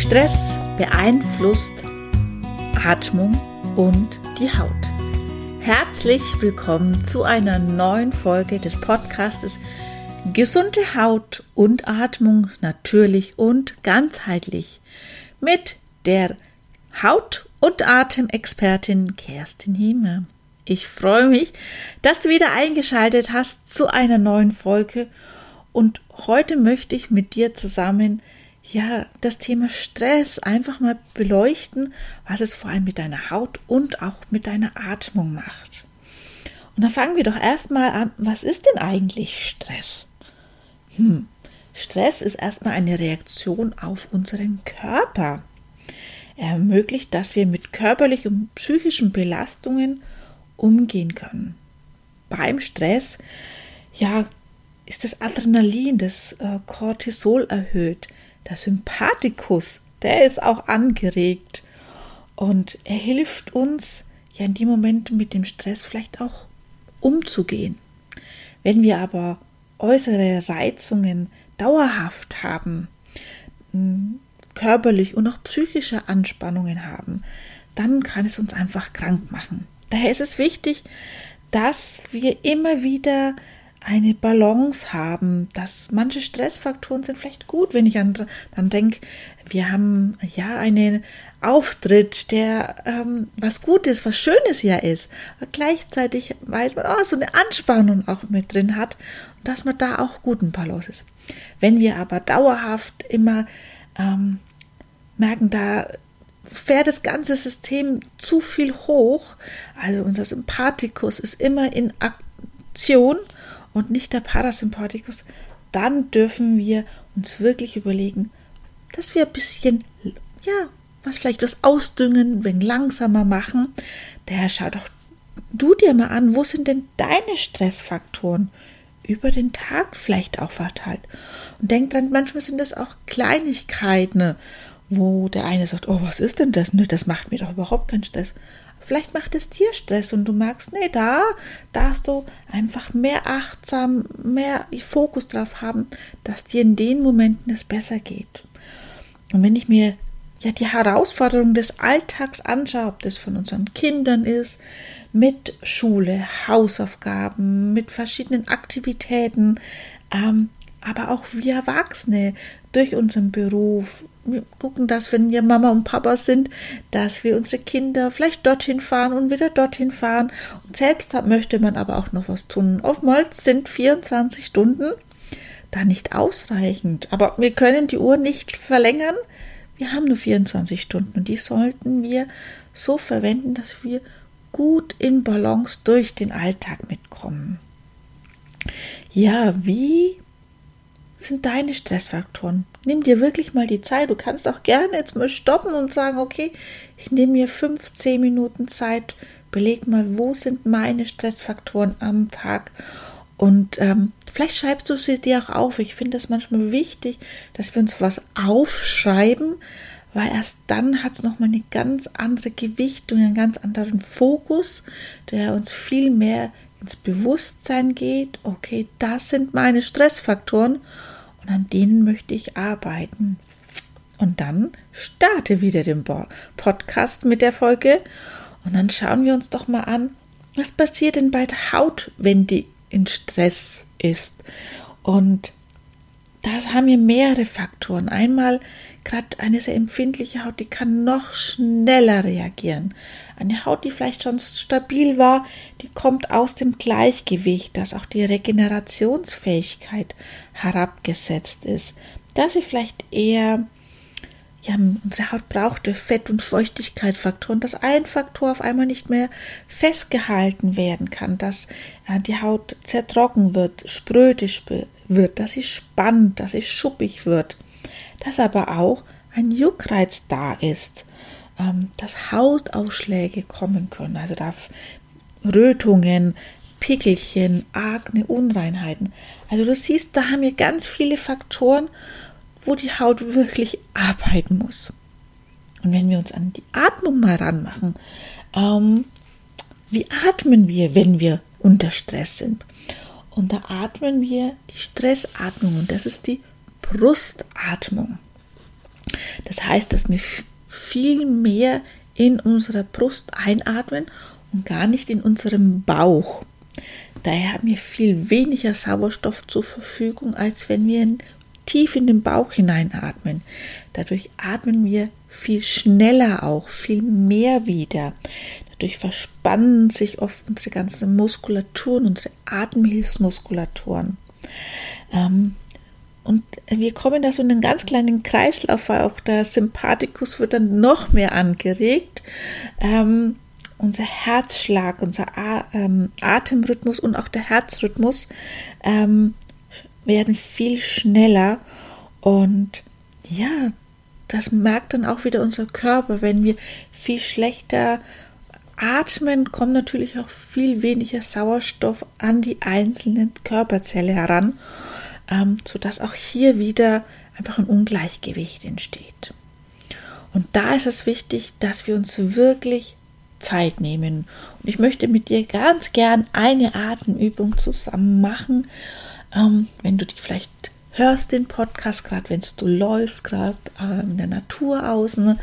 Stress beeinflusst Atmung und die Haut. Herzlich willkommen zu einer neuen Folge des Podcastes Gesunde Haut und Atmung natürlich und ganzheitlich mit der Haut- und Atemexpertin Kerstin Hiemer. Ich freue mich, dass du wieder eingeschaltet hast zu einer neuen Folge und heute möchte ich mit dir zusammen ja, das Thema Stress einfach mal beleuchten, was es vor allem mit deiner Haut und auch mit deiner Atmung macht. Und dann fangen wir doch erstmal an, was ist denn eigentlich Stress? Hm, Stress ist erstmal eine Reaktion auf unseren Körper. Er ermöglicht, dass wir mit körperlichen und psychischen Belastungen umgehen können. Beim Stress, ja, ist das Adrenalin, das äh, Cortisol erhöht. Der Sympathikus, der ist auch angeregt. Und er hilft uns, ja in dem Moment mit dem Stress vielleicht auch umzugehen. Wenn wir aber äußere Reizungen dauerhaft haben, körperlich und auch psychische Anspannungen haben, dann kann es uns einfach krank machen. Daher ist es wichtig, dass wir immer wieder eine Balance haben, dass manche Stressfaktoren sind vielleicht gut, wenn ich an, dann denke, wir haben ja einen Auftritt, der ähm, was Gutes, was Schönes ja ist. Aber gleichzeitig weiß man, oh, so eine Anspannung auch mit drin hat dass man da auch guten Balance ist. Wenn wir aber dauerhaft immer ähm, merken, da fährt das ganze System zu viel hoch, also unser Sympathikus ist immer in Aktion und nicht der Parasympathikus, dann dürfen wir uns wirklich überlegen, dass wir ein bisschen, ja, was vielleicht was ausdüngen, wenn langsamer machen. Daher schau doch du dir mal an, wo sind denn deine Stressfaktoren über den Tag vielleicht auch verteilt? Und denk dran, manchmal sind das auch Kleinigkeiten, wo der eine sagt, oh, was ist denn das? Ne, das macht mir doch überhaupt keinen Stress. Vielleicht macht es dir Stress und du merkst, nee, da darfst du einfach mehr achtsam, mehr Fokus drauf haben, dass dir in den Momenten es besser geht. Und wenn ich mir ja die Herausforderung des Alltags anschaue, ob das von unseren Kindern ist, mit Schule, Hausaufgaben, mit verschiedenen Aktivitäten, ähm, aber auch wir Erwachsene durch unseren Beruf, wir gucken, dass wenn wir Mama und Papa sind, dass wir unsere Kinder vielleicht dorthin fahren und wieder dorthin fahren. Und selbst möchte man aber auch noch was tun. Oftmals sind 24 Stunden da nicht ausreichend. Aber wir können die Uhr nicht verlängern. Wir haben nur 24 Stunden und die sollten wir so verwenden, dass wir gut in Balance durch den Alltag mitkommen. Ja, wie sind deine Stressfaktoren? Nimm dir wirklich mal die Zeit. Du kannst auch gerne jetzt mal stoppen und sagen, okay, ich nehme mir 15 Minuten Zeit, beleg mal, wo sind meine Stressfaktoren am Tag. Und ähm, vielleicht schreibst du sie dir auch auf. Ich finde es manchmal wichtig, dass wir uns was aufschreiben, weil erst dann hat es nochmal eine ganz andere Gewichtung, einen ganz anderen Fokus, der uns viel mehr ins Bewusstsein geht. Okay, das sind meine Stressfaktoren und an denen möchte ich arbeiten. Und dann starte wieder den Podcast mit der Folge und dann schauen wir uns doch mal an, was passiert denn bei der Haut, wenn die in Stress ist. Und da haben wir mehrere Faktoren. Einmal gerade eine sehr empfindliche Haut, die kann noch schneller reagieren. Eine Haut, die vielleicht schon stabil war, die kommt aus dem Gleichgewicht, dass auch die Regenerationsfähigkeit herabgesetzt ist, dass sie vielleicht eher ja, unsere Haut brauchte Fett- und Feuchtigkeitsfaktoren, dass ein Faktor auf einmal nicht mehr festgehalten werden kann, dass äh, die Haut zertrocken wird, sprödisch wird, dass sie spannt, dass sie schuppig wird, dass aber auch ein Juckreiz da ist, ähm, dass Hautausschläge kommen können, also da Rötungen, Pickelchen, Akne, Unreinheiten. Also du siehst, da haben wir ganz viele Faktoren, wo die Haut wirklich arbeiten muss. Und wenn wir uns an die Atmung mal ranmachen, ähm, wie atmen wir, wenn wir unter Stress sind? Und da atmen wir die Stressatmung und das ist die Brustatmung. Das heißt, dass wir viel mehr in unserer Brust einatmen und gar nicht in unserem Bauch. Daher haben wir viel weniger Sauerstoff zur Verfügung, als wenn wir tief in den Bauch hineinatmen. Dadurch atmen wir viel schneller auch, viel mehr wieder. Dadurch verspannen sich oft unsere ganzen Muskulaturen, unsere Atemhilfsmuskulaturen. Ähm, und wir kommen da so in einen ganz kleinen Kreislauf, weil auch der Sympathikus wird dann noch mehr angeregt. Ähm, unser Herzschlag, unser A ähm, Atemrhythmus und auch der Herzrhythmus ähm, werden viel schneller. Und ja, das merkt dann auch wieder unser Körper. Wenn wir viel schlechter atmen, kommt natürlich auch viel weniger Sauerstoff an die einzelnen Körperzelle heran ähm, sodass auch hier wieder einfach ein Ungleichgewicht entsteht. Und da ist es wichtig, dass wir uns wirklich Zeit nehmen. Und ich möchte mit dir ganz gern eine Atemübung zusammen machen. Ähm, wenn du dich vielleicht hörst den Podcast, gerade wenn du läufst, gerade äh, in der Natur außen,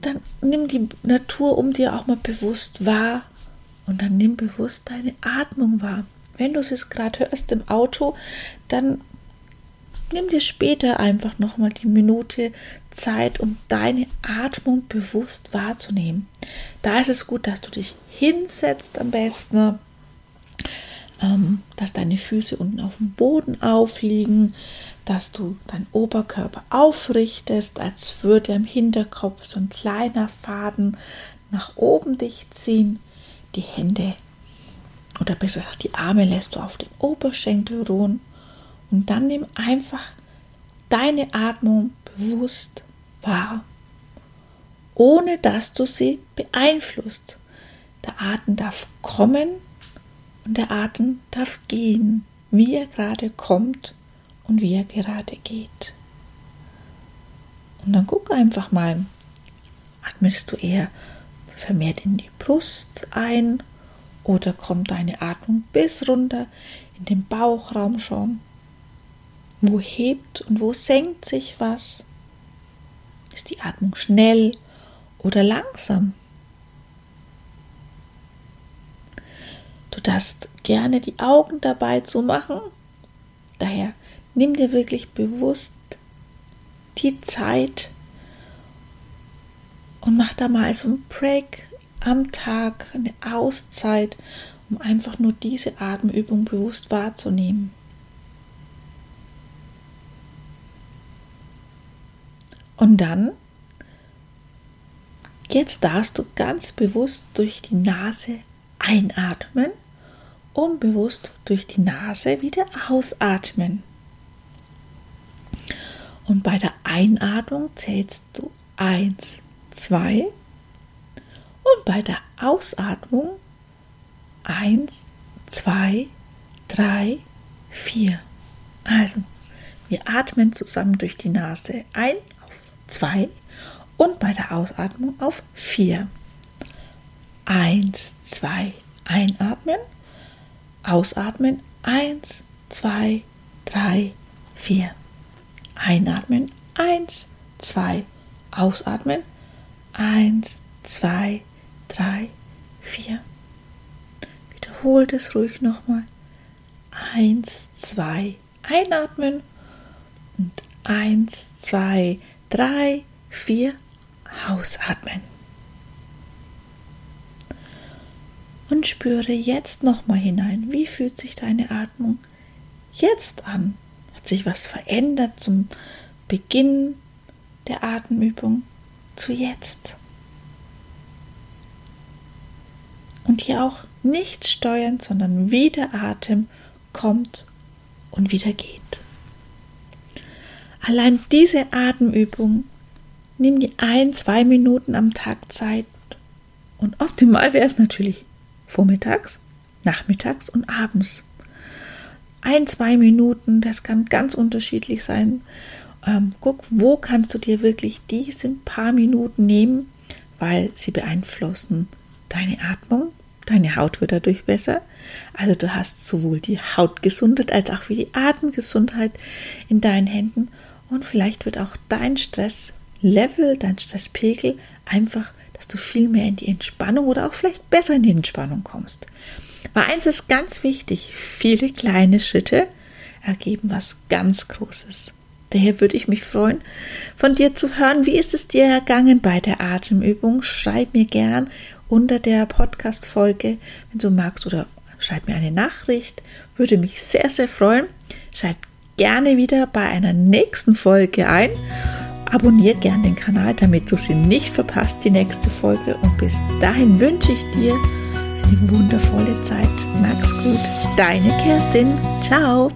dann nimm die Natur um dir auch mal bewusst wahr und dann nimm bewusst deine Atmung wahr. Wenn du es gerade hörst im Auto, dann nimm dir später einfach nochmal die Minute Zeit, um deine Atmung bewusst wahrzunehmen. Da ist es gut, dass du dich hinsetzt am besten, ähm, dass deine Füße unten auf dem Boden aufliegen, dass du deinen Oberkörper aufrichtest, als würde im Hinterkopf so ein kleiner Faden nach oben dich ziehen, die Hände oder besser gesagt die Arme lässt du auf den Oberschenkel ruhen und dann nimm einfach deine Atmung bewusst wahr, ohne dass du sie beeinflusst. Der Atem darf kommen und der Atem darf gehen, wie er gerade kommt und wie er gerade geht. Und dann guck einfach mal, atmest du eher vermehrt in die Brust ein oder kommt deine Atmung bis runter in den Bauchraum schon? Wo hebt und wo senkt sich was? Ist die Atmung schnell oder langsam? Du darfst gerne die Augen dabei zu machen. Daher nimm dir wirklich bewusst die Zeit und mach da mal so ein Break am Tag eine Auszeit, um einfach nur diese Atemübung bewusst wahrzunehmen. Und dann, jetzt darfst du ganz bewusst durch die Nase einatmen und bewusst durch die Nase wieder ausatmen. Und bei der Einatmung zählst du 1, 2, und bei der Ausatmung 1, 2, 3, 4. Also, wir atmen zusammen durch die Nase. Ein auf 2 und bei der Ausatmung auf 4. 1, 2, einatmen, ausatmen, 1, 2, 3, 4. Einatmen, 1, 2, ausatmen, 1, 2, 3, drei, vier. Wiederholt es ruhig nochmal. Eins, zwei, einatmen und eins, zwei, drei, vier, ausatmen. Und spüre jetzt nochmal hinein, wie fühlt sich deine Atmung jetzt an? Hat sich was verändert zum Beginn der Atemübung zu jetzt? Hier auch nicht steuern, sondern wie der Atem kommt und wieder geht. Allein diese Atemübung nimm die ein, zwei Minuten am Tag Zeit und optimal wäre es natürlich vormittags, nachmittags und abends. Ein, zwei Minuten, das kann ganz unterschiedlich sein. Ähm, guck, wo kannst du dir wirklich diese paar Minuten nehmen, weil sie beeinflussen deine Atmung, deine Haut wird dadurch besser. Also du hast sowohl die Hautgesundheit als auch wie die Atemgesundheit in deinen Händen und vielleicht wird auch dein Stresslevel, dein Stresspegel einfach, dass du viel mehr in die Entspannung oder auch vielleicht besser in die Entspannung kommst. Weil eins ist ganz wichtig, viele kleine Schritte ergeben was ganz Großes. Daher würde ich mich freuen, von dir zu hören, wie ist es dir ergangen bei der Atemübung? Schreib mir gern unter der Podcast-Folge, wenn du magst, oder schreib mir eine Nachricht. Würde mich sehr, sehr freuen. Schalt gerne wieder bei einer nächsten Folge ein. Abonniere gern den Kanal, damit du sie nicht verpasst, die nächste Folge. Und bis dahin wünsche ich dir eine wundervolle Zeit. Mach's gut. Deine Kerstin. Ciao.